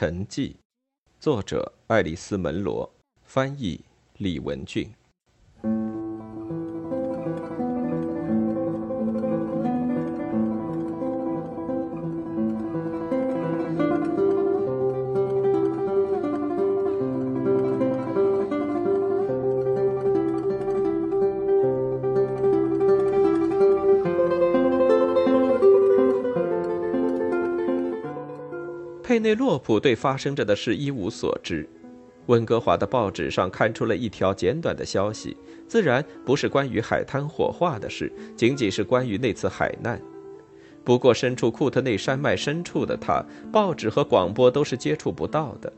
沉寂，作者爱丽丝·门罗，翻译李文俊。洛普对发生着的事一无所知。温哥华的报纸上刊出了一条简短的消息，自然不是关于海滩火化的事，仅仅是关于那次海难。不过，身处库特内山脉深处的他，报纸和广播都是接触不到的。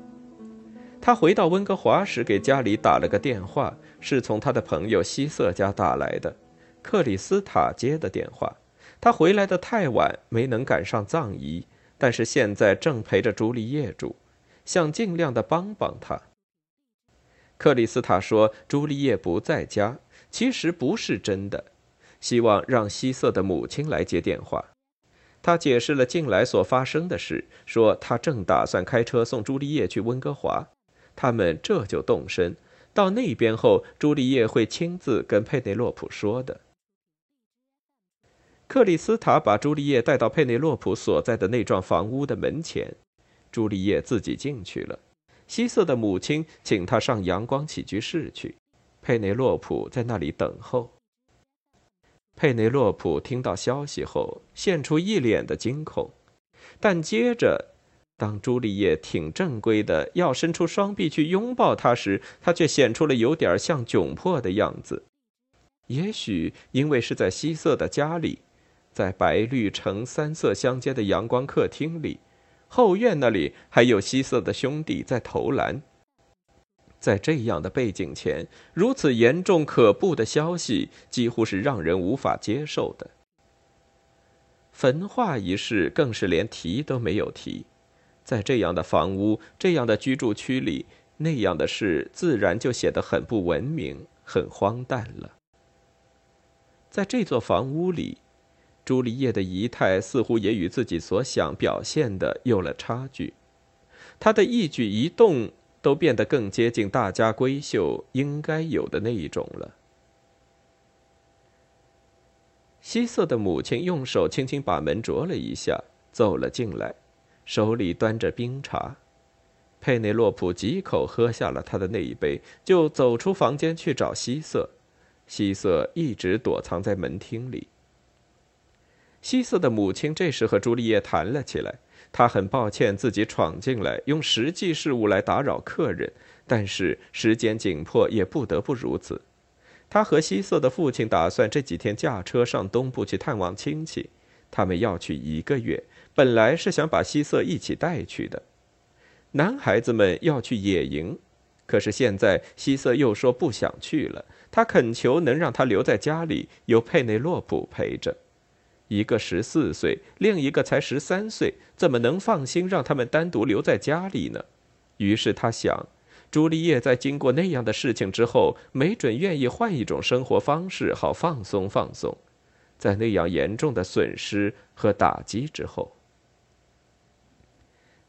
他回到温哥华时，给家里打了个电话，是从他的朋友希瑟家打来的，克里斯塔接的电话。他回来的太晚，没能赶上葬仪。但是现在正陪着朱丽叶住，想尽量的帮帮她。克里斯塔说朱丽叶不在家，其实不是真的，希望让希瑟的母亲来接电话。他解释了近来所发生的事，说他正打算开车送朱丽叶去温哥华，他们这就动身。到那边后，朱丽叶会亲自跟佩内洛普说的。克里斯塔把朱丽叶带到佩内洛普所在的那幢房屋的门前，朱丽叶自己进去了。希瑟的母亲请他上阳光起居室去，佩内洛普在那里等候。佩内洛普听到消息后，现出一脸的惊恐，但接着，当朱丽叶挺正规的要伸出双臂去拥抱他时，他却显出了有点像窘迫的样子。也许因为是在希瑟的家里。在白绿橙三色相间的阳光客厅里，后院那里还有西色的兄弟在投篮。在这样的背景前，如此严重可怖的消息几乎是让人无法接受的。焚化一事更是连提都没有提。在这样的房屋、这样的居住区里，那样的事自然就显得很不文明、很荒诞了。在这座房屋里。朱丽叶的仪态似乎也与自己所想表现的有了差距，她的一举一动都变得更接近大家闺秀应该有的那一种了。希瑟的母亲用手轻轻把门啄了一下，走了进来，手里端着冰茶。佩内洛普几口喝下了他的那一杯，就走出房间去找希瑟。希瑟一直躲藏在门厅里。希瑟的母亲这时和朱丽叶谈了起来。她很抱歉自己闯进来，用实际事务来打扰客人，但是时间紧迫，也不得不如此。她和希瑟的父亲打算这几天驾车上东部去探望亲戚，他们要去一个月。本来是想把希瑟一起带去的。男孩子们要去野营，可是现在希瑟又说不想去了。他恳求能让他留在家里，由佩内洛普陪着。一个十四岁，另一个才十三岁，怎么能放心让他们单独留在家里呢？于是他想，朱丽叶在经过那样的事情之后，没准愿意换一种生活方式，好放松放松。在那样严重的损失和打击之后，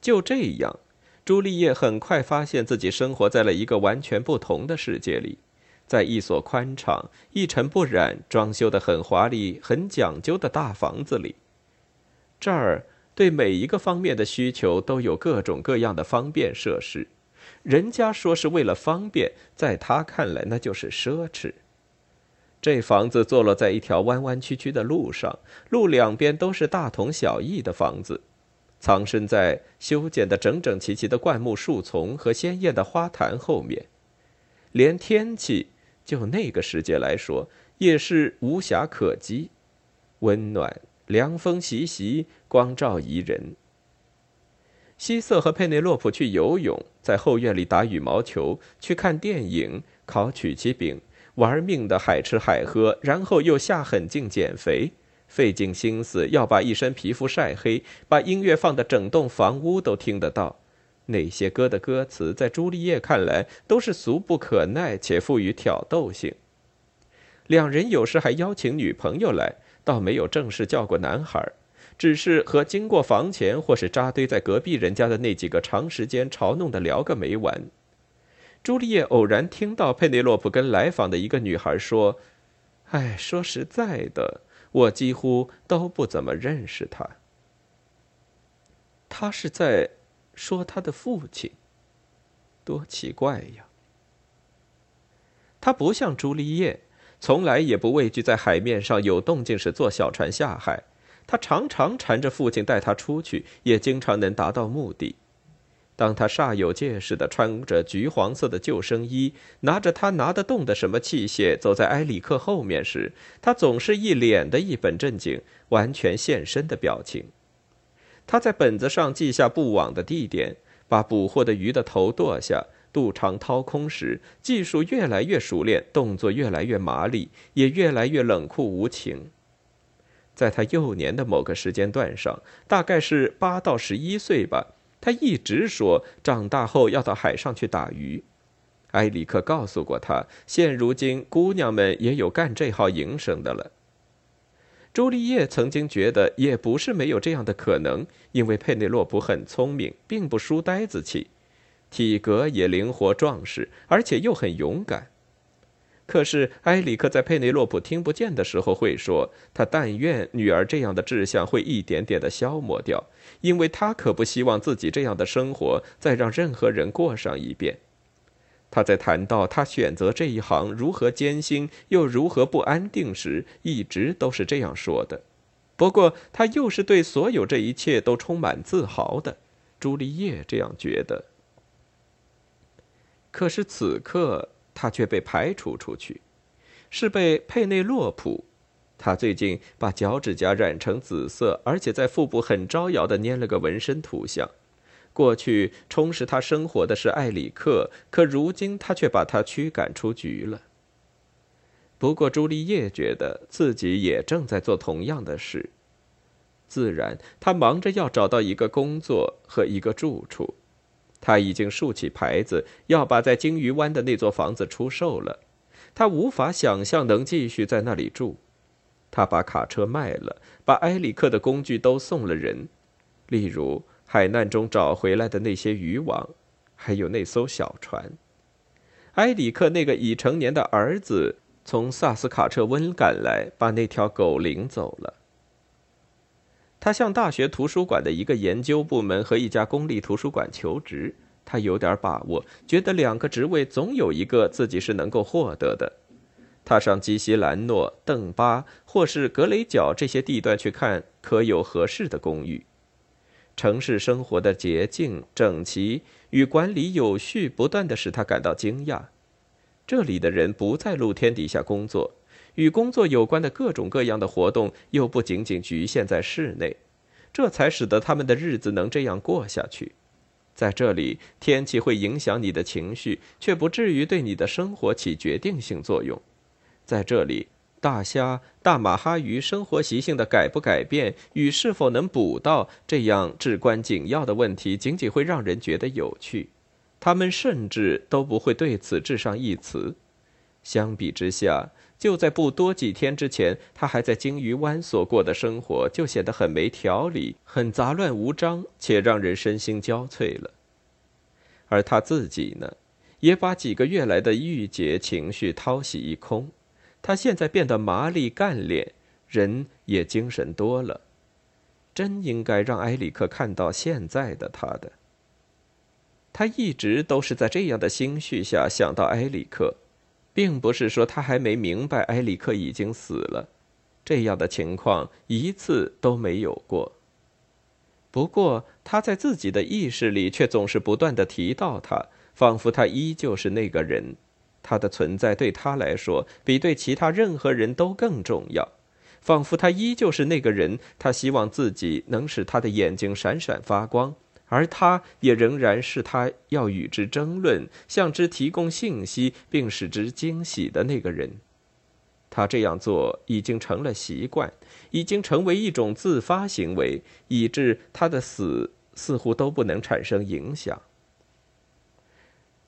就这样，朱丽叶很快发现自己生活在了一个完全不同的世界里。在一所宽敞、一尘不染、装修的很华丽、很讲究的大房子里，这儿对每一个方面的需求都有各种各样的方便设施。人家说是为了方便，在他看来那就是奢侈。这房子坐落在一条弯弯曲曲的路上，路两边都是大同小异的房子，藏身在修剪的整整齐齐的灌木树丛和鲜艳的花坛后面，连天气。就那个时节来说，也是无暇可击，温暖，凉风习习，光照宜人。希瑟和佩内洛普去游泳，在后院里打羽毛球，去看电影，烤曲奇饼，玩命的海吃海喝，然后又下狠劲减肥，费尽心思要把一身皮肤晒黑，把音乐放的整栋房屋都听得到。那些歌的歌词，在朱丽叶看来都是俗不可耐且富于挑逗性。两人有时还邀请女朋友来，倒没有正式叫过男孩。只是和经过房前或是扎堆在隔壁人家的那几个长时间嘲弄的聊个没完。朱丽叶偶然听到佩内洛普跟来访的一个女孩说：“哎，说实在的，我几乎都不怎么认识他。”他是在说他的父亲，多奇怪呀！他不像朱丽叶，从来也不畏惧在海面上有动静时坐小船下海。他常常缠着父亲带他出去，也经常能达到目的。当他煞有介事的穿着橘黄色的救生衣，拿着他拿得动的什么器械走在埃里克后面时，他总是一脸的一本正经、完全现身的表情。他在本子上记下布网的地点，把捕获的鱼的头剁下。肚肠掏空时，技术越来越熟练，动作越来越麻利，也越来越冷酷无情。在他幼年的某个时间段上，大概是八到十一岁吧，他一直说长大后要到海上去打鱼。埃里克告诉过他，现如今姑娘们也有干这号营生的了。朱丽叶曾经觉得也不是没有这样的可能，因为佩内洛普很聪明，并不输呆子气。体格也灵活壮实，而且又很勇敢。可是埃里克在佩内洛普听不见的时候会说：“他但愿女儿这样的志向会一点点的消磨掉，因为他可不希望自己这样的生活再让任何人过上一遍。”他在谈到他选择这一行如何艰辛又如何不安定时，一直都是这样说的。不过他又是对所有这一切都充满自豪的。朱丽叶这样觉得。可是此刻，他却被排除出去，是被佩内洛普。他最近把脚趾甲染成紫色，而且在腹部很招摇的粘了个纹身图像。过去充实他生活的是艾里克，可如今他却把他驱赶出局了。不过朱丽叶觉得自己也正在做同样的事，自然，他忙着要找到一个工作和一个住处。他已经竖起牌子，要把在鲸鱼湾的那座房子出售了。他无法想象能继续在那里住。他把卡车卖了，把埃里克的工具都送了人，例如海难中找回来的那些渔网，还有那艘小船。埃里克那个已成年的儿子从萨斯卡彻温赶来，把那条狗领走了。他向大学图书馆的一个研究部门和一家公立图书馆求职。他有点把握，觉得两个职位总有一个自己是能够获得的。他上基西兰诺、邓巴或是格雷角这些地段去看，可有合适的公寓。城市生活的洁净、整齐与管理有序，不断的使他感到惊讶。这里的人不在露天底下工作。与工作有关的各种各样的活动又不仅仅局限在室内，这才使得他们的日子能这样过下去。在这里，天气会影响你的情绪，却不至于对你的生活起决定性作用。在这里，大虾、大马哈鱼生活习性的改不改变与是否能捕到这样至关紧要的问题，仅仅会让人觉得有趣。他们甚至都不会对此置上一词。相比之下，就在不多几天之前，他还在鲸鱼湾所过的生活就显得很没条理、很杂乱无章，且让人身心交瘁了。而他自己呢，也把几个月来的郁结情绪掏洗一空。他现在变得麻利干练，人也精神多了。真应该让埃里克看到现在的他的。他一直都是在这样的心绪下想到埃里克。并不是说他还没明白埃里克已经死了，这样的情况一次都没有过。不过他在自己的意识里却总是不断的提到他，仿佛他依旧是那个人，他的存在对他来说比对其他任何人都更重要，仿佛他依旧是那个人，他希望自己能使他的眼睛闪闪发光。而他也仍然是他要与之争论、向之提供信息并使之惊喜的那个人。他这样做已经成了习惯，已经成为一种自发行为，以致他的死似乎都不能产生影响。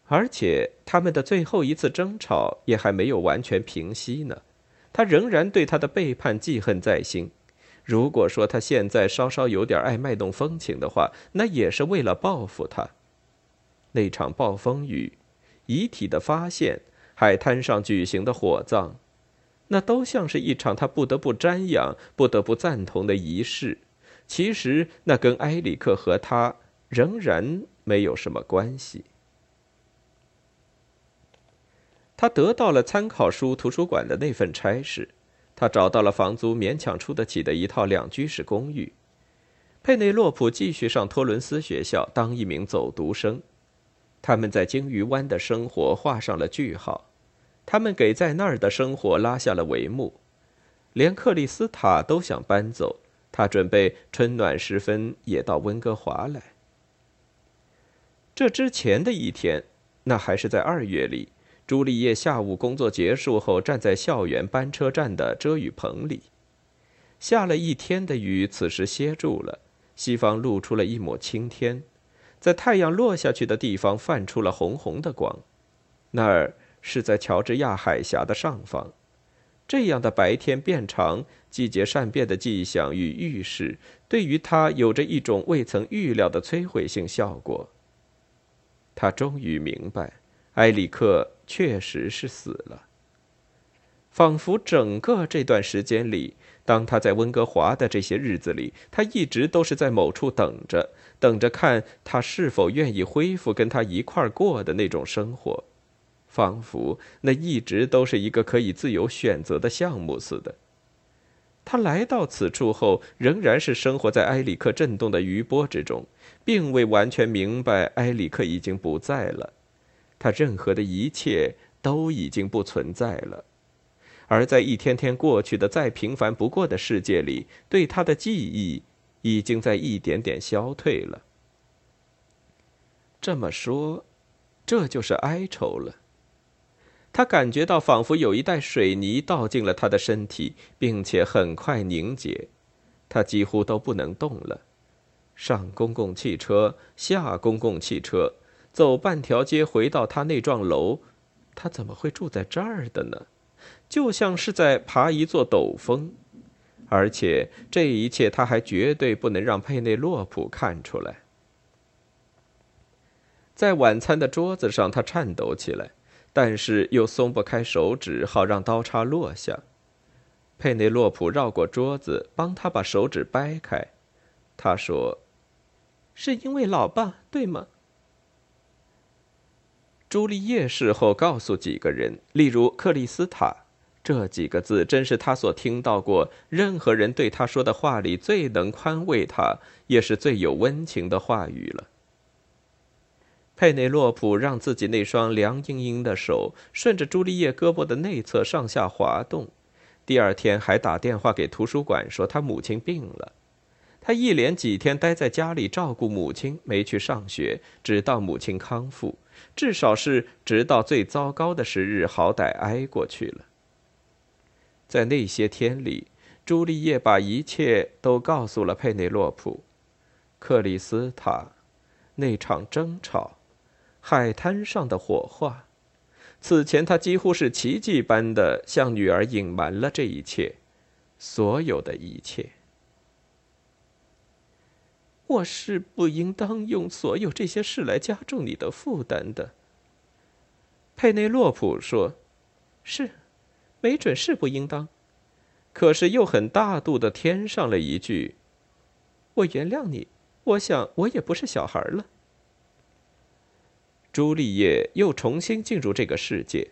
而且他们的最后一次争吵也还没有完全平息呢，他仍然对他的背叛记恨在心。如果说他现在稍稍有点爱卖弄风情的话，那也是为了报复他。那场暴风雨，遗体的发现，海滩上举行的火葬，那都像是一场他不得不瞻仰、不得不赞同的仪式。其实，那跟埃里克和他仍然没有什么关系。他得到了参考书图书馆的那份差事。他找到了房租勉强出得起的一套两居室公寓。佩内洛普继续上托伦斯学校当一名走读生。他们在鲸鱼湾的生活画上了句号，他们给在那儿的生活拉下了帷幕。连克里斯塔都想搬走，他准备春暖时分也到温哥华来。这之前的一天，那还是在二月里。朱丽叶下午工作结束后，站在校园班车站的遮雨棚里。下了一天的雨，此时歇住了。西方露出了一抹青天，在太阳落下去的地方泛出了红红的光。那儿是在乔治亚海峡的上方。这样的白天变长、季节善变的迹象与预示，对于他有着一种未曾预料的摧毁性效果。他终于明白。埃里克确实是死了。仿佛整个这段时间里，当他在温哥华的这些日子里，他一直都是在某处等着，等着看他是否愿意恢复跟他一块儿过的那种生活，仿佛那一直都是一个可以自由选择的项目似的。他来到此处后，仍然是生活在埃里克震动的余波之中，并未完全明白埃里克已经不在了。他任何的一切都已经不存在了，而在一天天过去的再平凡不过的世界里，对他的记忆已经在一点点消退了。这么说，这就是哀愁了。他感觉到仿佛有一袋水泥倒进了他的身体，并且很快凝结，他几乎都不能动了。上公共汽车，下公共汽车。走半条街回到他那幢楼，他怎么会住在这儿的呢？就像是在爬一座陡峰，而且这一切他还绝对不能让佩内洛普看出来。在晚餐的桌子上，他颤抖起来，但是又松不开手指，好让刀叉落下。佩内洛普绕过桌子，帮他把手指掰开。他说：“是因为老爸，对吗？”朱丽叶事后告诉几个人，例如克里斯塔，这几个字真是他所听到过任何人对他说的话里最能宽慰他，也是最有温情的话语了。佩内洛普让自己那双凉阴阴的手顺着朱丽叶胳膊的内侧上下滑动，第二天还打电话给图书馆说他母亲病了，他一连几天待在家里照顾母亲，没去上学，直到母亲康复。至少是直到最糟糕的时日，好歹挨过去了。在那些天里，朱丽叶把一切都告诉了佩内洛普。克里斯塔，那场争吵，海滩上的火化。此前，他几乎是奇迹般的向女儿隐瞒了这一切，所有的一切。我是不应当用所有这些事来加重你的负担的。佩内洛普说：“是，没准是不应当，可是又很大度的添上了一句：‘我原谅你。’我想我也不是小孩了。”朱丽叶又重新进入这个世界，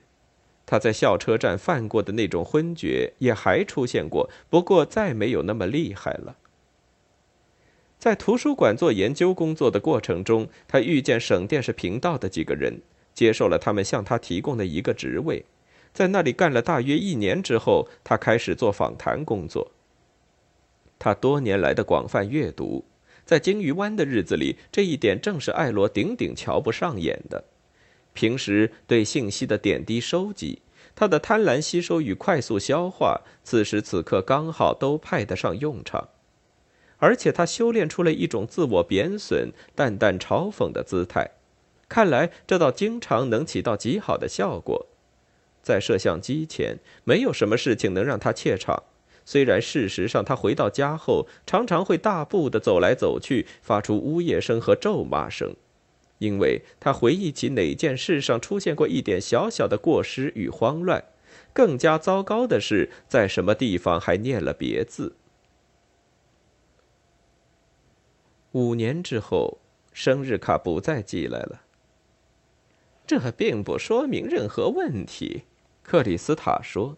她在校车站犯过的那种昏厥也还出现过，不过再没有那么厉害了。在图书馆做研究工作的过程中，他遇见省电视频道的几个人，接受了他们向他提供的一个职位，在那里干了大约一年之后，他开始做访谈工作。他多年来的广泛阅读，在鲸鱼湾的日子里，这一点正是艾罗顶顶瞧不上眼的。平时对信息的点滴收集，他的贪婪吸收与快速消化，此时此刻刚好都派得上用场。而且他修炼出了一种自我贬损、淡淡嘲讽的姿态，看来这倒经常能起到极好的效果。在摄像机前，没有什么事情能让他怯场，虽然事实上他回到家后常常会大步的走来走去，发出呜咽声和咒骂声，因为他回忆起哪件事上出现过一点小小的过失与慌乱。更加糟糕的是，在什么地方还念了别字。五年之后，生日卡不再寄来了。这并不说明任何问题，克里斯塔说。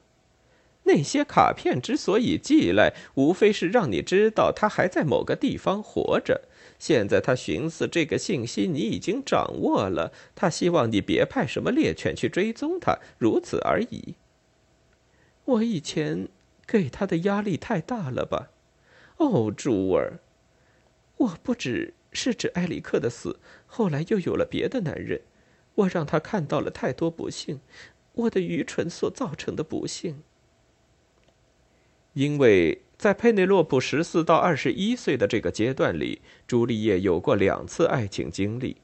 那些卡片之所以寄来，无非是让你知道他还在某个地方活着。现在他寻思这个信息你已经掌握了，他希望你别派什么猎犬去追踪他，如此而已。我以前给他的压力太大了吧？哦，朱儿，我不只是指埃里克的死，后来又有了别的男人，我让他看到了太多不幸，我的愚蠢所造成的不幸。因为在佩内洛普十四到二十一岁的这个阶段里，朱丽叶有过两次爱情经历，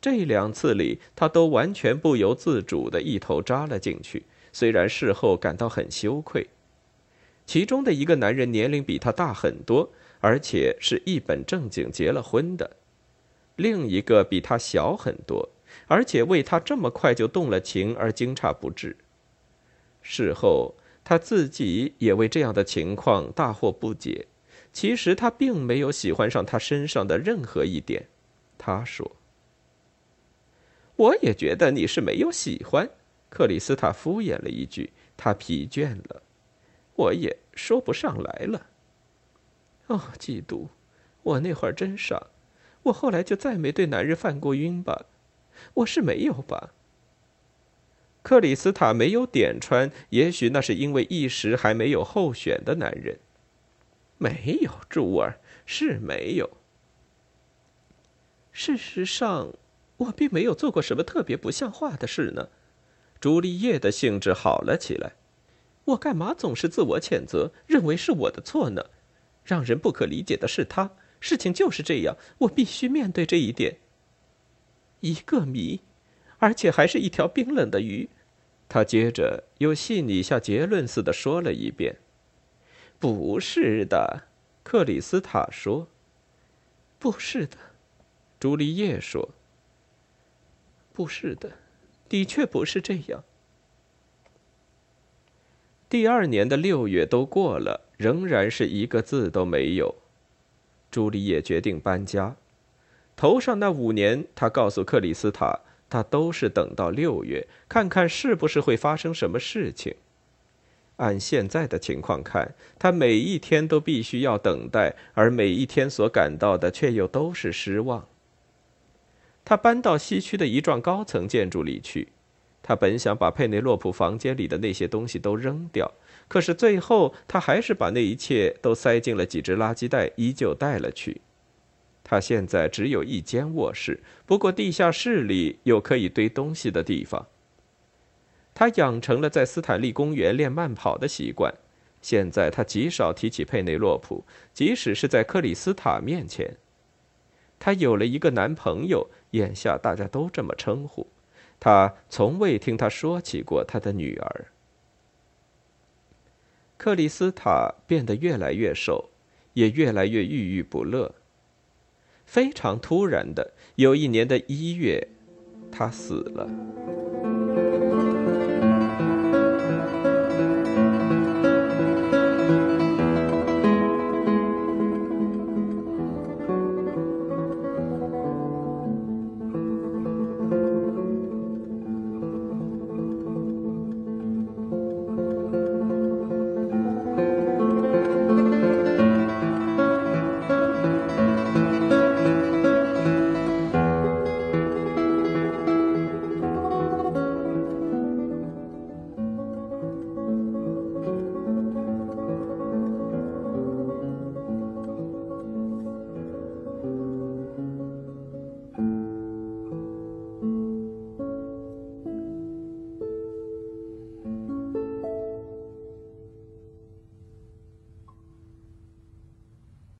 这两次里，她都完全不由自主的一头扎了进去。虽然事后感到很羞愧，其中的一个男人年龄比他大很多，而且是一本正经结了婚的；另一个比他小很多，而且为他这么快就动了情而惊诧不至。事后他自己也为这样的情况大惑不解。其实他并没有喜欢上他身上的任何一点，他说：“我也觉得你是没有喜欢。”克里斯塔敷衍了一句，他疲倦了，我也说不上来了。哦，嫉妒！我那会儿真傻，我后来就再没对男人犯过晕吧？我是没有吧？克里斯塔没有点穿，也许那是因为一时还没有候选的男人。没有，珠儿是没有。事实上，我并没有做过什么特别不像话的事呢。朱丽叶的兴致好了起来。我干嘛总是自我谴责，认为是我的错呢？让人不可理解的是他。事情就是这样，我必须面对这一点。一个谜，而且还是一条冰冷的鱼。他接着又细腻下结论似的说了一遍：“不是的。”克里斯塔说：“不是的。”朱丽叶说：“不是的。”的确不是这样。第二年的六月都过了，仍然是一个字都没有。朱丽叶决定搬家。头上那五年，他告诉克里斯塔，他都是等到六月，看看是不是会发生什么事情。按现在的情况看，他每一天都必须要等待，而每一天所感到的却又都是失望。他搬到西区的一幢高层建筑里去。他本想把佩内洛普房间里的那些东西都扔掉，可是最后他还是把那一切都塞进了几只垃圾袋，依旧带了去。他现在只有一间卧室，不过地下室里有可以堆东西的地方。他养成了在斯坦利公园练慢跑的习惯。现在他极少提起佩内洛普，即使是在克里斯塔面前。她有了一个男朋友，眼下大家都这么称呼。他从未听他说起过他的女儿。克里斯塔变得越来越瘦，也越来越郁郁不乐。非常突然的，有一年的一月，他死了。